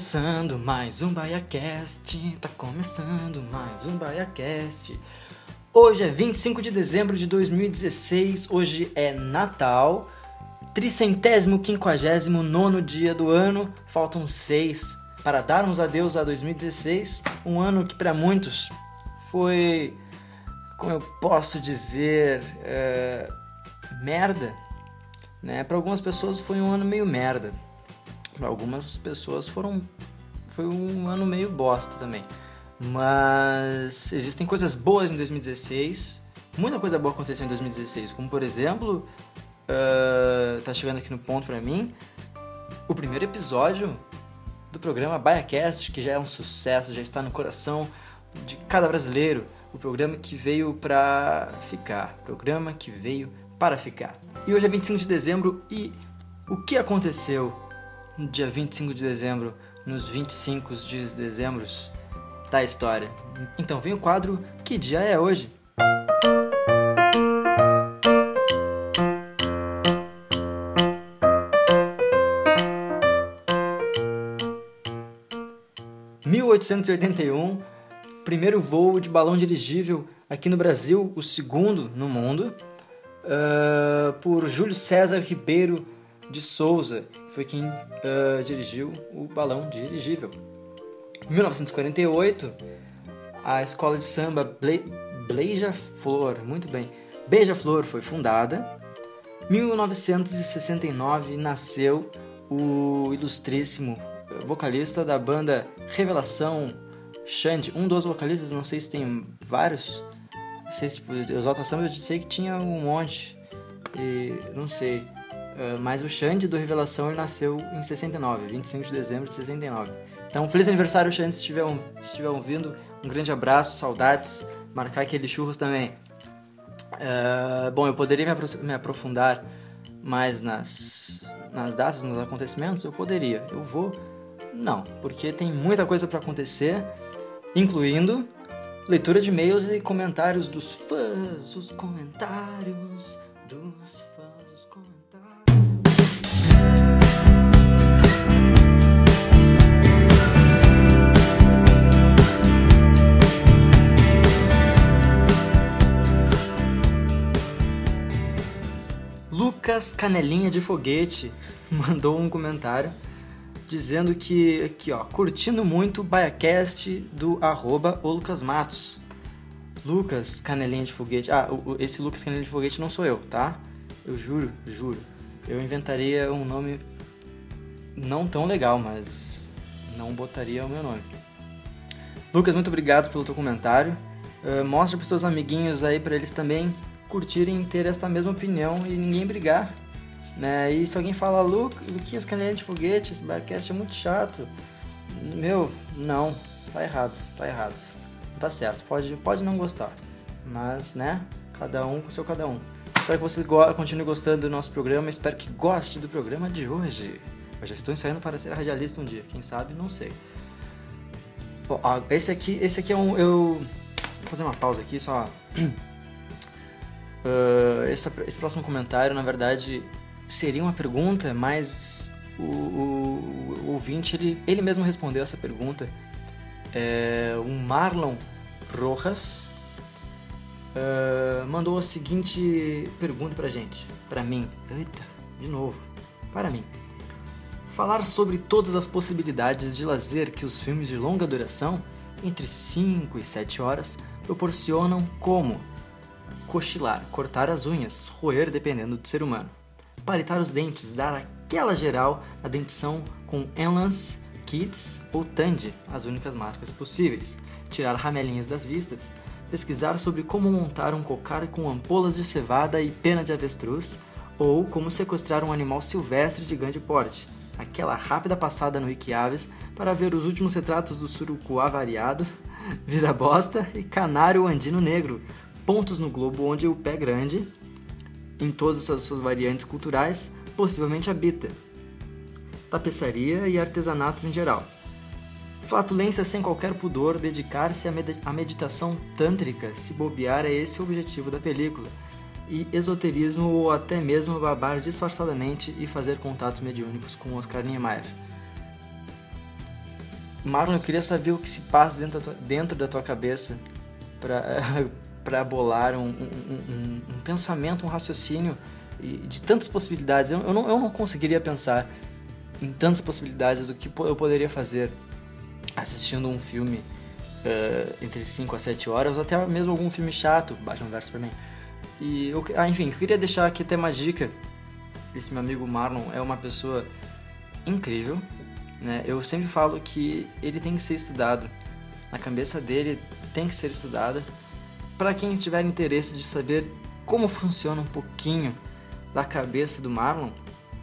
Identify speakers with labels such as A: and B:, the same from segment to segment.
A: Começando mais um BaiaCast, tá começando mais um BaiaCast. Hoje é 25 de dezembro de 2016, hoje é Natal, tricentésimo quinquagésimo nono dia do ano, faltam seis para darmos adeus a 2016, um ano que para muitos foi, como eu posso dizer, é, merda, né? Para algumas pessoas foi um ano meio merda, para algumas pessoas foram foi um ano meio bosta também. Mas existem coisas boas em 2016. Muita coisa boa aconteceu em 2016, como por exemplo, uh, tá chegando aqui no ponto pra mim, o primeiro episódio do programa BaiaCast, que já é um sucesso, já está no coração de cada brasileiro. O programa que veio pra ficar. Programa que veio para ficar. E hoje é 25 de dezembro e o que aconteceu no dia 25 de dezembro, nos 25 de dezembro da história. Então vem o quadro Que Dia é Hoje? ...1881, primeiro voo de balão dirigível aqui no Brasil, o segundo no mundo, uh, por Júlio César Ribeiro de Souza, foi quem uh, dirigiu o balão dirigível. 1948, a escola de samba Ble Bleja Flor, muito bem, Beija-Flor foi fundada. 1969 nasceu o ilustríssimo vocalista da banda Revelação, Xande, um dos vocalistas, não sei se tem vários. Não sei se Exalta Samba eu sei que tinha um monte. E não sei. Uh, mas o Xande do Revelação ele nasceu em 69, 25 de dezembro de 69. Então, feliz aniversário, Xande, se estiver, se estiver ouvindo. Um grande abraço, saudades. Marcar aquele churros também. Uh, bom, eu poderia me, apro me aprofundar mais nas, nas datas, nos acontecimentos? Eu poderia. Eu vou? Não, porque tem muita coisa para acontecer, incluindo leitura de e-mails e comentários dos fãs, os comentários dos fãs. Lucas Canelinha de Foguete mandou um comentário dizendo que, aqui ó, curtindo muito o BaiaCast do arroba o Lucas Matos. Lucas Canelinha de Foguete. Ah, esse Lucas Canelinha de Foguete não sou eu, tá? Eu juro, juro. Eu inventaria um nome não tão legal, mas não botaria o meu nome. Lucas, muito obrigado pelo teu comentário. Uh, mostra para seus amiguinhos aí para eles também curtirem ter esta mesma opinião e ninguém brigar. Né? E se alguém fala, Lu, Luquinhas Canelinha de Foguete, esse barcast é muito chato. Meu, não, tá errado, tá errado. Tá certo, pode, pode não gostar. Mas, né, cada um com seu cada um. Espero que você go continue gostando do nosso programa, espero que goste do programa de hoje. Eu já estou ensaiando para ser radialista um dia, quem sabe, não sei. Bom, esse aqui, esse aqui é um. Eu. Vou fazer uma pausa aqui só. Uh, esse, esse, próximo comentário, na verdade, seria uma pergunta, mas o, o, o ouvinte, ele, ele mesmo respondeu essa pergunta. É, o Marlon Rojas uh, mandou a seguinte pergunta pra gente, pra mim. Eita, de novo, para mim. Falar sobre todas as possibilidades de lazer que os filmes de longa duração, entre 5 e 7 horas, proporcionam como cochilar, cortar as unhas, roer dependendo do ser humano. Palitar os dentes, dar aquela geral na dentição com Enlance, Kids ou Tandy, as únicas marcas possíveis. Tirar ramelinhas das vistas. Pesquisar sobre como montar um cocar com ampolas de cevada e pena de avestruz, ou como sequestrar um animal silvestre de grande porte. Aquela rápida passada no Wikiaves para ver os últimos retratos do surucu avariado, vira-bosta e canário andino negro, pontos no globo onde o pé grande, em todas as suas variantes culturais, possivelmente habita. Tapeçaria e artesanatos em geral. Flatulência sem qualquer pudor, dedicar-se à meditação tântrica, se bobear é esse o objetivo da película, e esoterismo ou até mesmo babar disfarçadamente e fazer contatos mediúnicos com Oscar Niemeyer. Marlon, eu queria saber o que se passa dentro da tua, dentro da tua cabeça para bolar um, um, um, um, pensamento, um raciocínio de tantas possibilidades. Eu, eu, não, eu não conseguiria pensar em tantas possibilidades do que eu poderia fazer assistindo um filme uh, entre 5 a 7 horas, ou até mesmo algum filme chato, Batman vs Superman. E, eu, ah, enfim, queria deixar aqui até uma dica. Esse meu amigo Marlon é uma pessoa incrível, né? Eu sempre falo que ele tem que ser estudado. Na cabeça dele tem que ser estudada. Para quem tiver interesse de saber como funciona um pouquinho da cabeça do Marlon,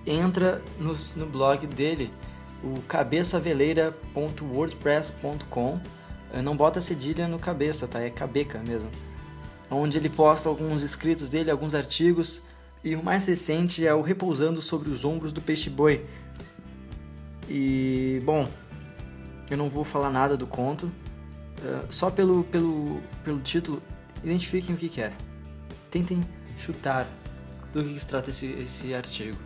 A: entra no, no blog dele, o cabeçaveleira.wordpress.com. Não bota cedilha no cabeça, tá? É cabeca mesmo. Onde ele posta alguns escritos dele, alguns artigos. E o mais recente é o Repousando sobre os Ombros do Peixe Boi. E, bom, eu não vou falar nada do conto. Uh, só pelo, pelo, pelo título, identifiquem o que, é. Tentem chutar do que se trata esse, esse artigo.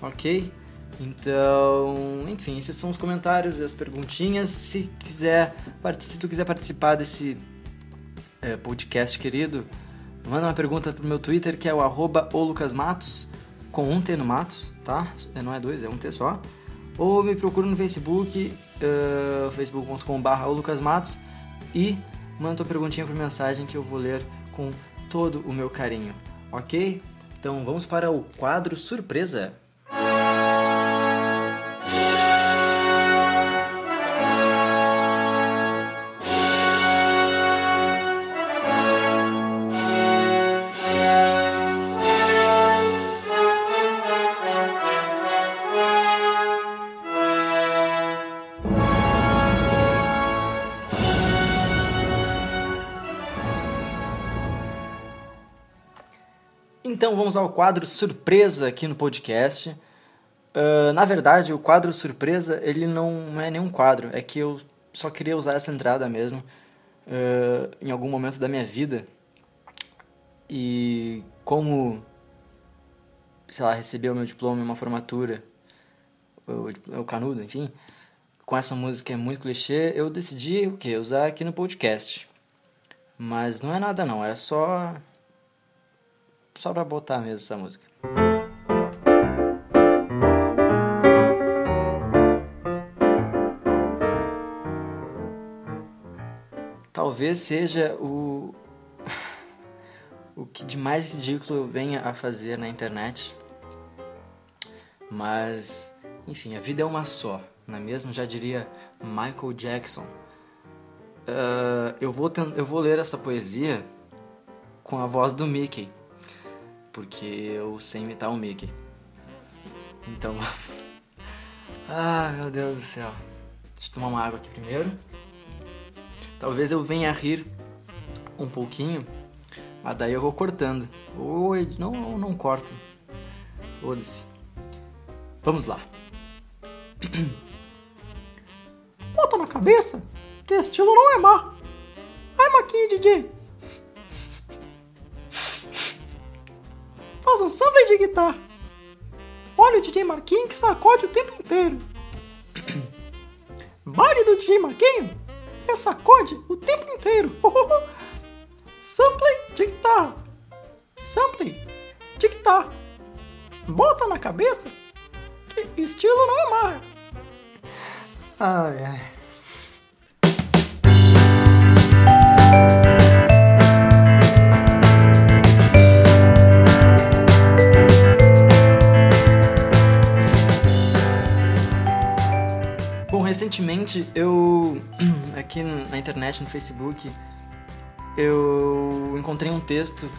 A: Ok? Então, enfim, esses são os comentários e as perguntinhas. Se quiser, se tu quiser participar desse é, podcast querido, manda uma pergunta pro meu Twitter que é o arroba com um T no Matos, tá? É, não é dois, é um T só. Ou me procura no Facebook, uh, facebook.com.br lucasmatos e manda tua perguntinha por mensagem que eu vou ler com todo o meu carinho, ok? Então vamos para o quadro surpresa. Então vamos ao quadro surpresa aqui no podcast. Uh, na verdade, o quadro surpresa ele não é nenhum quadro, é que eu só queria usar essa entrada mesmo uh, em algum momento da minha vida. E como, sei lá, receber o meu diploma uma formatura, o, o canudo, enfim, com essa música é muito clichê, eu decidi o que? Usar aqui no podcast. Mas não é nada não, é só só pra botar mesmo essa música. Talvez seja o o que de mais ridículo venha a fazer na internet. Mas, enfim, a vida é uma só, não é mesmo? Já diria Michael Jackson. Uh, eu, vou eu vou ler essa poesia com a voz do Mickey porque eu sei imitar o Mickey. Então. ah, meu Deus do céu. Deixa eu tomar uma água aqui primeiro. Talvez eu venha a rir um pouquinho, mas daí eu vou cortando. Ou não, não, corto. Foda-se. Vamos lá.
B: Bota na cabeça que estilo não é mar. Ai, Maquinha DJ. Faz um sample de guitarra. Olha o DJ Marquinhos que sacode o tempo inteiro. Baile do DJ Marquinhos é sacode o tempo inteiro. sample de guitarra. Sample de guitarra. Bota na cabeça que estilo não é mar.
A: Ai, ai. Recentemente eu aqui na internet, no Facebook, eu encontrei um texto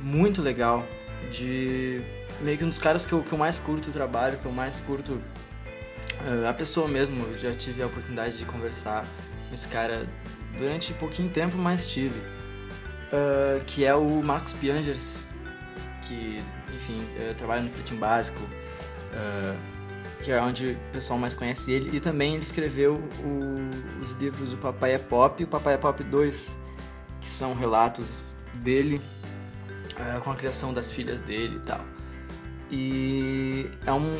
A: muito legal de meio que um dos caras que eu, que eu mais curto o trabalho, que eu mais curto uh, a pessoa mesmo. Eu já tive a oportunidade de conversar com esse cara durante pouquinho tempo, mas tive. Uh, que é o Marcos Piangers, que, enfim, uh, trabalha no Pretinho Básico, que é onde o pessoal mais conhece ele, e também ele escreveu o, os livros O Papai é Pop e O Papai é Pop 2, que são relatos dele uh, com a criação das filhas dele e tal. E é um.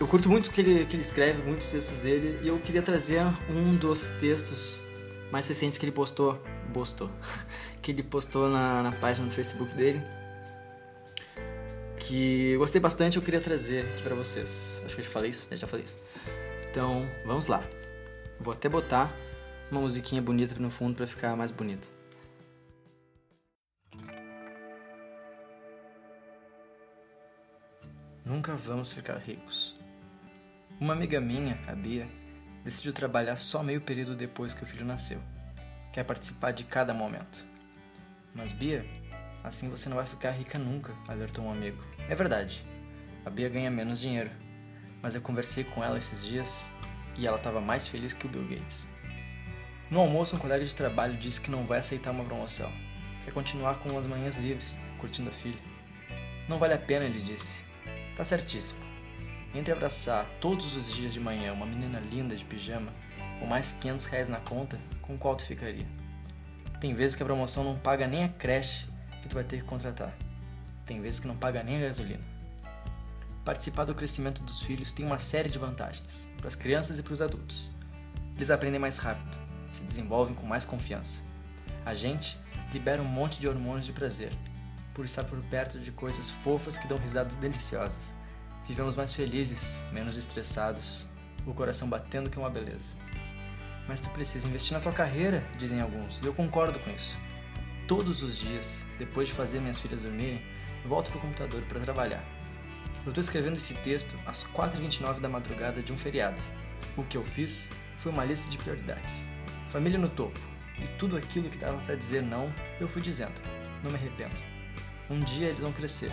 A: eu curto muito que ele, que ele escreve, muitos textos dele, e eu queria trazer um dos textos mais recentes que ele postou, postou, que ele postou na, na página do Facebook dele, que gostei bastante eu queria trazer aqui pra vocês. Acho que eu já falei isso, eu já falei isso. Então, vamos lá. Vou até botar uma musiquinha bonita no fundo para ficar mais bonito. Nunca vamos ficar ricos. Uma amiga minha, a Bia, decidiu trabalhar só meio período depois que o filho nasceu. Quer participar de cada momento. Mas Bia, assim você não vai ficar rica nunca, alertou um amigo. É verdade. A Bia ganha menos dinheiro. Mas eu conversei com ela esses dias e ela estava mais feliz que o Bill Gates. No almoço, um colega de trabalho disse que não vai aceitar uma promoção. Quer continuar com as manhãs livres, curtindo a filha. Não vale a pena, ele disse. Tá certíssimo. Entre abraçar todos os dias de manhã uma menina linda de pijama ou mais 500 reais na conta, com qual tu ficaria? Tem vezes que a promoção não paga nem a creche que tu vai ter que contratar. Tem vezes que não paga nem a gasolina. Participar do crescimento dos filhos tem uma série de vantagens, para as crianças e para os adultos. Eles aprendem mais rápido, se desenvolvem com mais confiança. A gente libera um monte de hormônios de prazer, por estar por perto de coisas fofas que dão risadas deliciosas. Vivemos mais felizes, menos estressados, o coração batendo que é uma beleza. Mas tu precisa investir na tua carreira, dizem alguns, e eu concordo com isso. Todos os dias, depois de fazer minhas filhas dormirem, volto pro computador para trabalhar. Eu estou escrevendo esse texto às 4h29 da madrugada de um feriado. O que eu fiz foi uma lista de prioridades. Família no topo, e tudo aquilo que dava para dizer não, eu fui dizendo. Não me arrependo. Um dia eles vão crescer.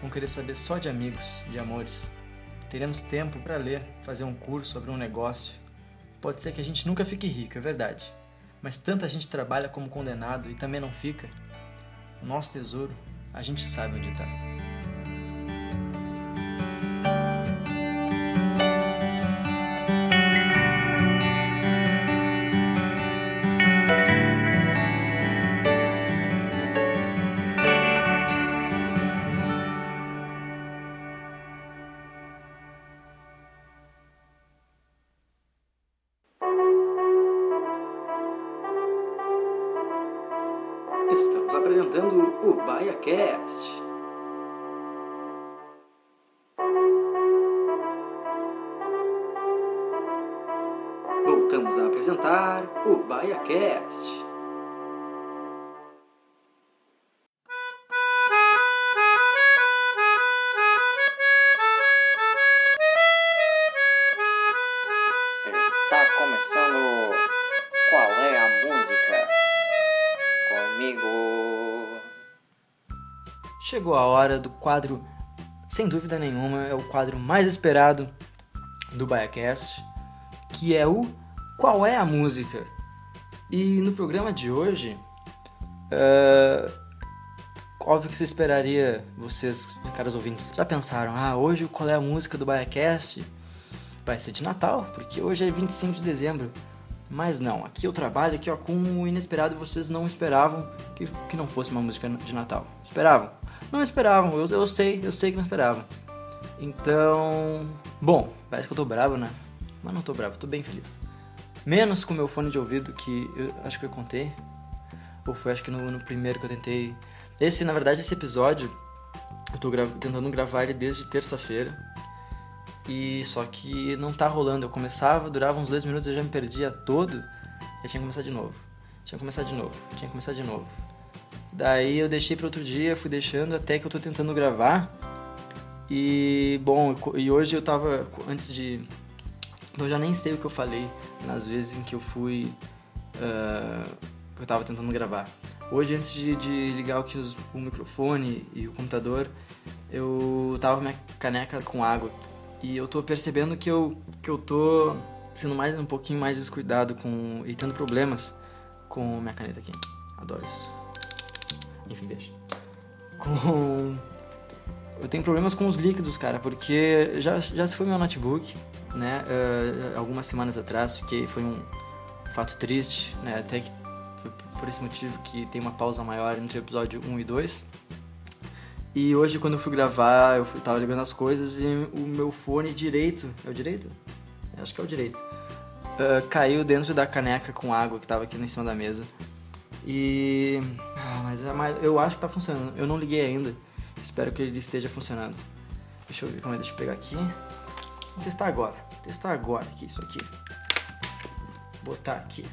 A: Vão querer saber só de amigos, de amores. Teremos tempo para ler, fazer um curso, abrir um negócio. Pode ser que a gente nunca fique rico, é verdade. Mas tanta gente trabalha como condenado e também não fica. O nosso tesouro, a gente sabe onde está. Voltamos a apresentar o BaiaCast.
C: Está começando Qual é a Música? Comigo.
A: Chegou a hora do quadro, sem dúvida nenhuma, é o quadro mais esperado do BaiaCast, que é o Qual é a Música? E no programa de hoje, é, óbvio que você esperaria, vocês, caros ouvintes, já pensaram, ah, hoje qual é a música do BaiaCast? Vai ser de Natal, porque hoje é 25 de dezembro. Mas não, aqui eu trabalho aqui, ó, com o inesperado vocês não esperavam que, que não fosse uma música de Natal. Esperavam? Não esperavam, eu, eu sei, eu sei que não esperavam. Então, bom, parece que eu tô bravo, né? Mas não tô bravo, tô bem feliz. Menos com meu fone de ouvido, que eu acho que eu contei. Ou foi acho que no, no primeiro que eu tentei. Esse, na verdade, esse episódio, eu tô gra tentando gravar ele desde terça-feira. E só que não tá rolando. Eu começava, durava uns dois minutos, eu já me perdia todo. Eu tinha que começar de novo. Tinha que começar de novo. Tinha que começar de novo. Daí eu deixei para outro dia, fui deixando até que eu tô tentando gravar. E bom, e hoje eu tava antes de eu já nem sei o que eu falei nas vezes em que eu fui uh, que eu tava tentando gravar. Hoje antes de, de ligar aqui os, o microfone e o computador, eu tava com minha caneca com água e eu tô percebendo que eu, que eu tô sendo mais um pouquinho mais descuidado com e tendo problemas com minha caneta aqui. Adoro isso. Enfim, deixa. Com eu tenho problemas com os líquidos, cara, porque já, já se foi meu notebook, né? Uh, algumas semanas atrás, que foi um fato triste, né? Até que foi por esse motivo que tem uma pausa maior entre o episódio 1 e 2. E hoje, quando eu fui gravar, eu fui, tava ligando as coisas e o meu fone direito. É o direito? Acho que é o direito. Uh, caiu dentro da caneca com água que tava aqui em cima da mesa. E. Ah, mas, é mais, eu acho que tá funcionando. Eu não liguei ainda. Espero que ele esteja funcionando. Deixa eu ver como é. Deixa eu pegar aqui. Vou testar agora. Vou testar agora aqui, isso aqui. Vou botar aqui.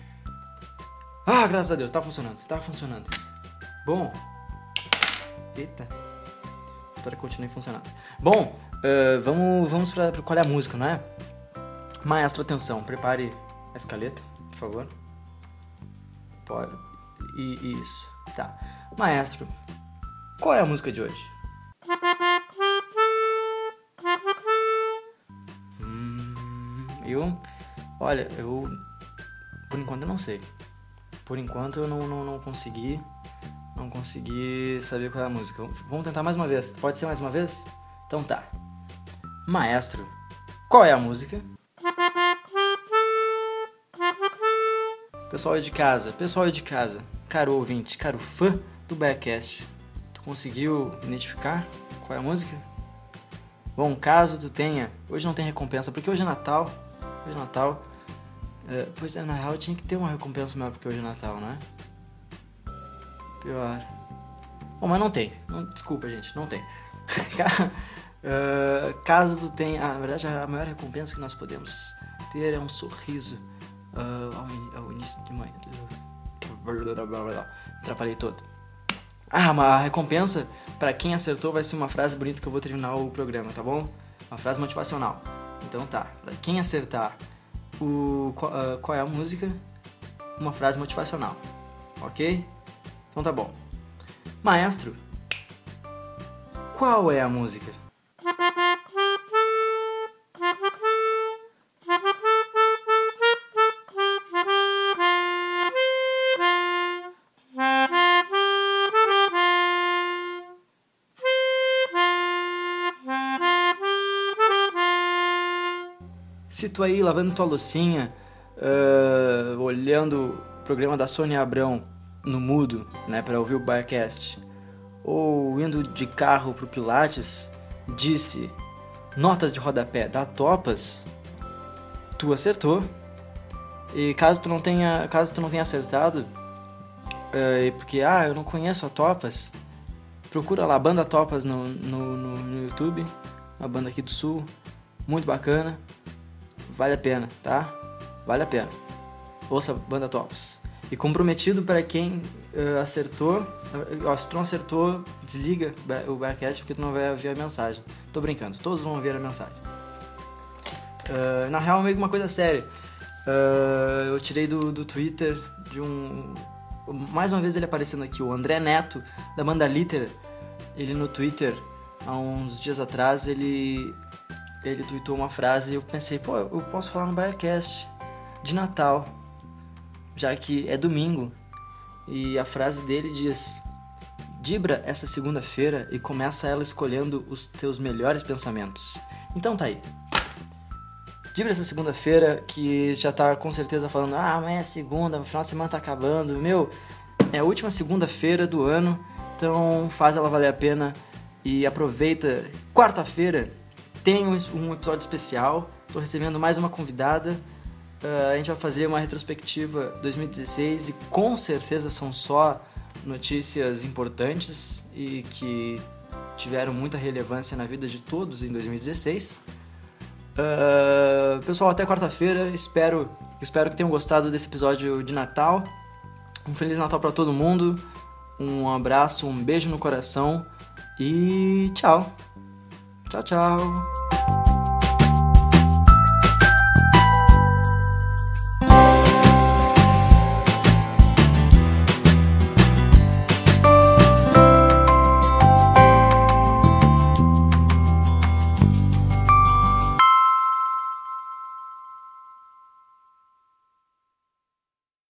A: Ah, graças a Deus, tá funcionando. Tá funcionando. Bom. Eita. Espero que continue funcionando. Bom, uh, vamos, vamos pra, pra qual é a música, não é? Maestro, atenção, prepare a escaleta, por favor. Pode. E isso. Tá. Maestro, qual é a música de hoje? Eu. Olha, eu. Por enquanto eu não sei. Por enquanto eu não, não, não consegui. Não consegui saber qual é a música. Vamos tentar mais uma vez. Pode ser mais uma vez? Então tá. Maestro, qual é a música? Pessoal de casa, pessoal de casa, caro ouvinte, caro fã do Backcast, tu conseguiu identificar qual é a música? Bom, caso tu tenha, hoje não tem recompensa, porque hoje é Natal, é Natal, é, pois é, na real tinha que ter uma recompensa maior porque hoje é Natal, não é? Pior. Bom, mas não tem, não, desculpa gente, não tem. uh, caso tu tenha, ah, na verdade a maior recompensa que nós podemos ter é um sorriso uh, ao, ao, início de manhã. Atrapalhei todo. Ah, uma recompensa para quem acertou vai ser uma frase bonita que eu vou terminar o programa, tá bom? Uma frase motivacional. Então tá, quem acertar o, qual, uh, qual é a música, uma frase motivacional, ok? Então tá bom. Maestro, qual é a música? Se tu aí lavando tua loucinha, uh, olhando o programa da Sônia Abrão no mudo, né, para ouvir o Barcast, ou indo de carro pro Pilates, disse notas de rodapé da Topas, tu acertou. E caso tu não tenha, caso tu não tenha acertado, uh, porque ah, eu não conheço a Topas, procura lá a banda Topas no, no, no, no YouTube, uma banda aqui do Sul, muito bacana vale a pena, tá? Vale a pena. Ouça Banda Tops. E comprometido para quem uh, acertou, uh, se tu acertou, desliga o backcast porque tu não vai ver a mensagem. Tô brincando, todos vão ver a mensagem. Uh, na real, meio que uma coisa séria. Uh, eu tirei do, do Twitter de um. Mais uma vez ele aparecendo aqui, o André Neto, da banda Litera. Ele no Twitter, há uns dias atrás, ele ele tweetou uma frase e eu pensei, pô, eu posso falar no Biacast de Natal, já que é domingo. E a frase dele diz: Dibra essa segunda-feira e começa ela escolhendo os teus melhores pensamentos. Então tá aí. Dibra essa segunda-feira que já tá com certeza falando: Ah, amanhã é segunda, o final de semana tá acabando. Meu, é a última segunda-feira do ano, então faz ela valer a pena e aproveita quarta-feira tem um, episódio especial. Estou recebendo mais uma convidada. Uh, a gente vai fazer uma retrospectiva 2016 e com certeza são só notícias importantes e que tiveram muita relevância na vida de todos em 2016. Uh, ah, pessoal, até quarta-feira. Espero, espero que tenham gostado desse episódio de Natal. Um Feliz Natal para todo mundo. Um abraço, um beijo no coração e tchau. Tchau, tchau.